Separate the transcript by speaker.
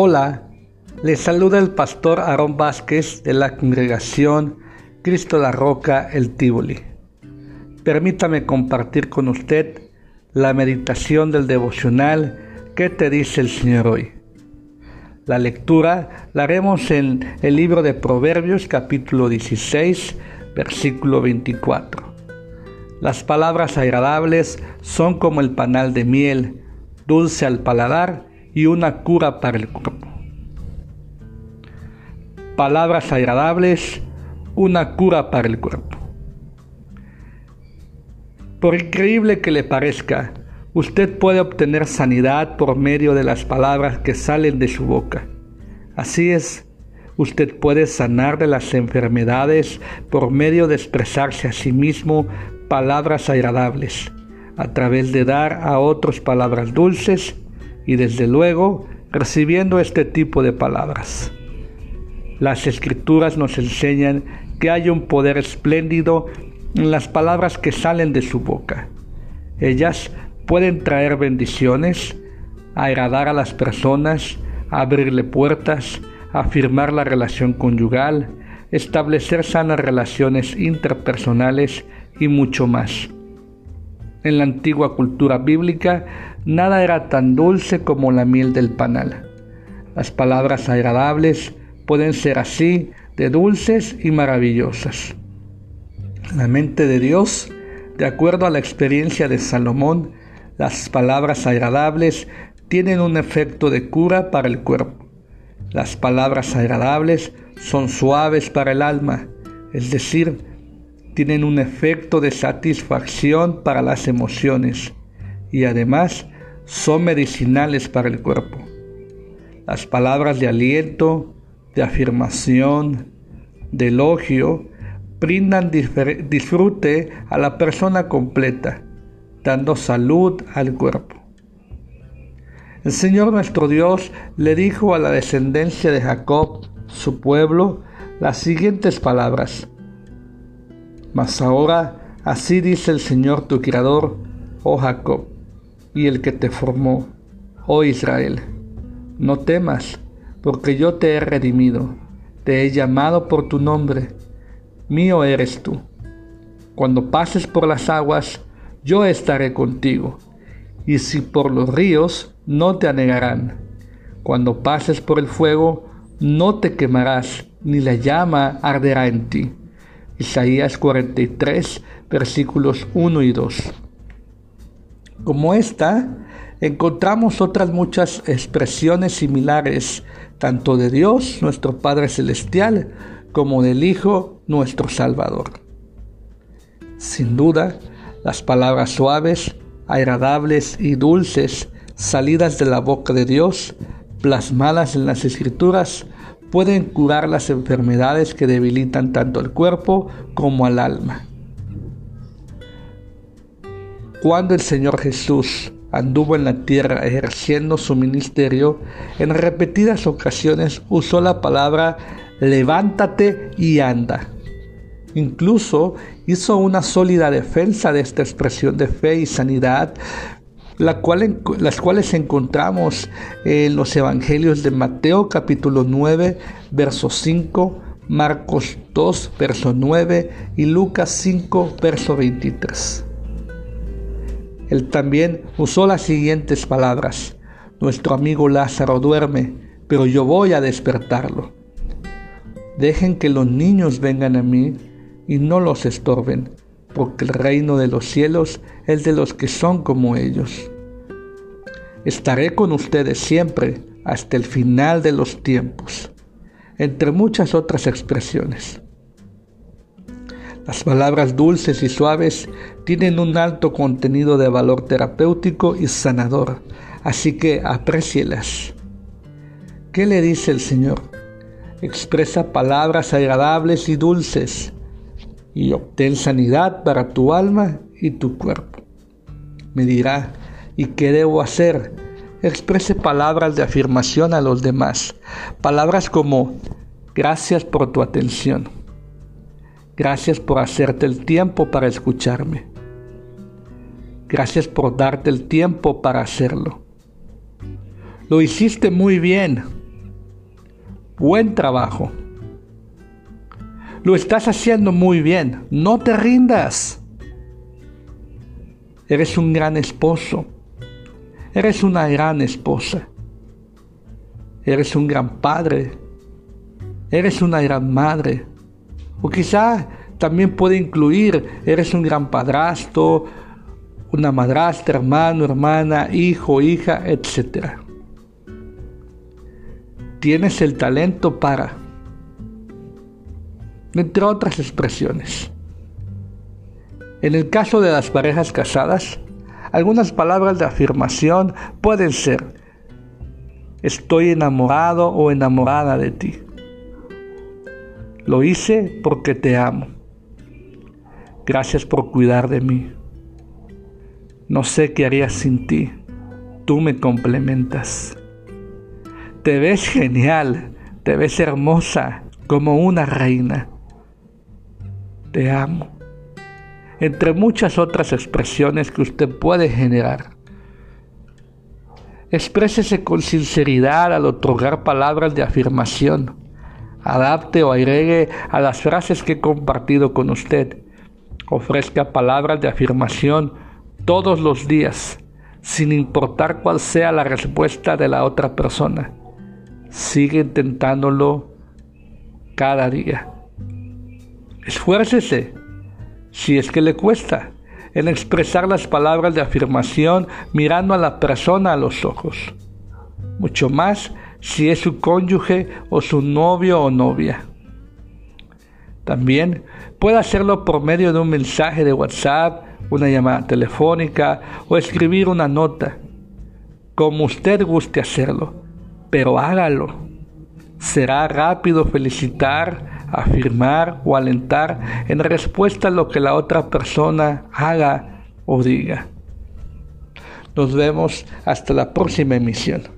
Speaker 1: Hola, les saluda el pastor Aarón Vázquez de la congregación Cristo la Roca, el Tívoli. Permítame compartir con usted la meditación del devocional ¿Qué te dice el Señor hoy? La lectura la haremos en el libro de Proverbios capítulo 16, versículo 24. Las palabras agradables son como el panal de miel, dulce al paladar y una cura para el cuerpo. Palabras agradables, una cura para el cuerpo. Por increíble que le parezca, usted puede obtener sanidad por medio de las palabras que salen de su boca. Así es, usted puede sanar de las enfermedades por medio de expresarse a sí mismo palabras agradables, a través de dar a otros palabras dulces y desde luego recibiendo este tipo de palabras. Las escrituras nos enseñan que hay un poder espléndido en las palabras que salen de su boca. Ellas pueden traer bendiciones, agradar a las personas, abrirle puertas, afirmar la relación conyugal, establecer sanas relaciones interpersonales y mucho más. En la antigua cultura bíblica, nada era tan dulce como la miel del panal. Las palabras agradables pueden ser así de dulces y maravillosas. La mente de Dios, de acuerdo a la experiencia de Salomón, las palabras agradables tienen un efecto de cura para el cuerpo. Las palabras agradables son suaves para el alma, es decir, tienen un efecto de satisfacción para las emociones y además son medicinales para el cuerpo. Las palabras de aliento, de afirmación, de elogio, brindan disfrute a la persona completa, dando salud al cuerpo. El Señor nuestro Dios le dijo a la descendencia de Jacob, su pueblo, las siguientes palabras. Mas ahora así dice el Señor tu Creador, oh Jacob, y el que te formó, oh Israel. No temas, porque yo te he redimido, te he llamado por tu nombre, mío eres tú. Cuando pases por las aguas, yo estaré contigo, y si por los ríos, no te anegarán. Cuando pases por el fuego, no te quemarás, ni la llama arderá en ti Isaías 43, versículos 1 y 2. Como esta, encontramos otras muchas expresiones similares, tanto de Dios, nuestro Padre Celestial, como del Hijo, nuestro Salvador. Sin duda, las palabras suaves, agradables y dulces salidas de la boca de Dios, plasmadas en las Escrituras, pueden curar las enfermedades que debilitan tanto al cuerpo como al alma. Cuando el Señor Jesús anduvo en la tierra ejerciendo su ministerio, en repetidas ocasiones usó la palabra levántate y anda. Incluso hizo una sólida defensa de esta expresión de fe y sanidad la cual, las cuales encontramos en los evangelios de Mateo capítulo 9, verso 5, Marcos 2, verso 9 y Lucas 5, verso 23. Él también usó las siguientes palabras. Nuestro amigo Lázaro duerme, pero yo voy a despertarlo. Dejen que los niños vengan a mí y no los estorben porque el reino de los cielos es de los que son como ellos. Estaré con ustedes siempre hasta el final de los tiempos, entre muchas otras expresiones. Las palabras dulces y suaves tienen un alto contenido de valor terapéutico y sanador, así que aprécielas. ¿Qué le dice el Señor? Expresa palabras agradables y dulces y obtén sanidad para tu alma y tu cuerpo. Me dirá, ¿y qué debo hacer? Exprese palabras de afirmación a los demás. Palabras como, gracias por tu atención. Gracias por hacerte el tiempo para escucharme. Gracias por darte el tiempo para hacerlo. Lo hiciste muy bien. Buen trabajo. Lo estás haciendo muy bien. No te rindas. Eres un gran esposo. Eres una gran esposa. Eres un gran padre. Eres una gran madre. O quizá también puede incluir, eres un gran padrastro, una madrastra, hermano, hermana, hijo, hija, etc. Tienes el talento para, entre otras expresiones. En el caso de las parejas casadas, algunas palabras de afirmación pueden ser, estoy enamorado o enamorada de ti. Lo hice porque te amo. Gracias por cuidar de mí. No sé qué haría sin ti. Tú me complementas. Te ves genial, te ves hermosa como una reina. Te amo. Entre muchas otras expresiones que usted puede generar. Exprésese con sinceridad al otorgar palabras de afirmación. Adapte o agregue a las frases que he compartido con usted. Ofrezca palabras de afirmación todos los días, sin importar cuál sea la respuesta de la otra persona. Sigue intentándolo cada día. Esfuércese, si es que le cuesta, en expresar las palabras de afirmación mirando a la persona a los ojos. Mucho más si es su cónyuge o su novio o novia. También puede hacerlo por medio de un mensaje de WhatsApp una llamada telefónica o escribir una nota, como usted guste hacerlo, pero hágalo. Será rápido felicitar, afirmar o alentar en respuesta a lo que la otra persona haga o diga. Nos vemos hasta la próxima emisión.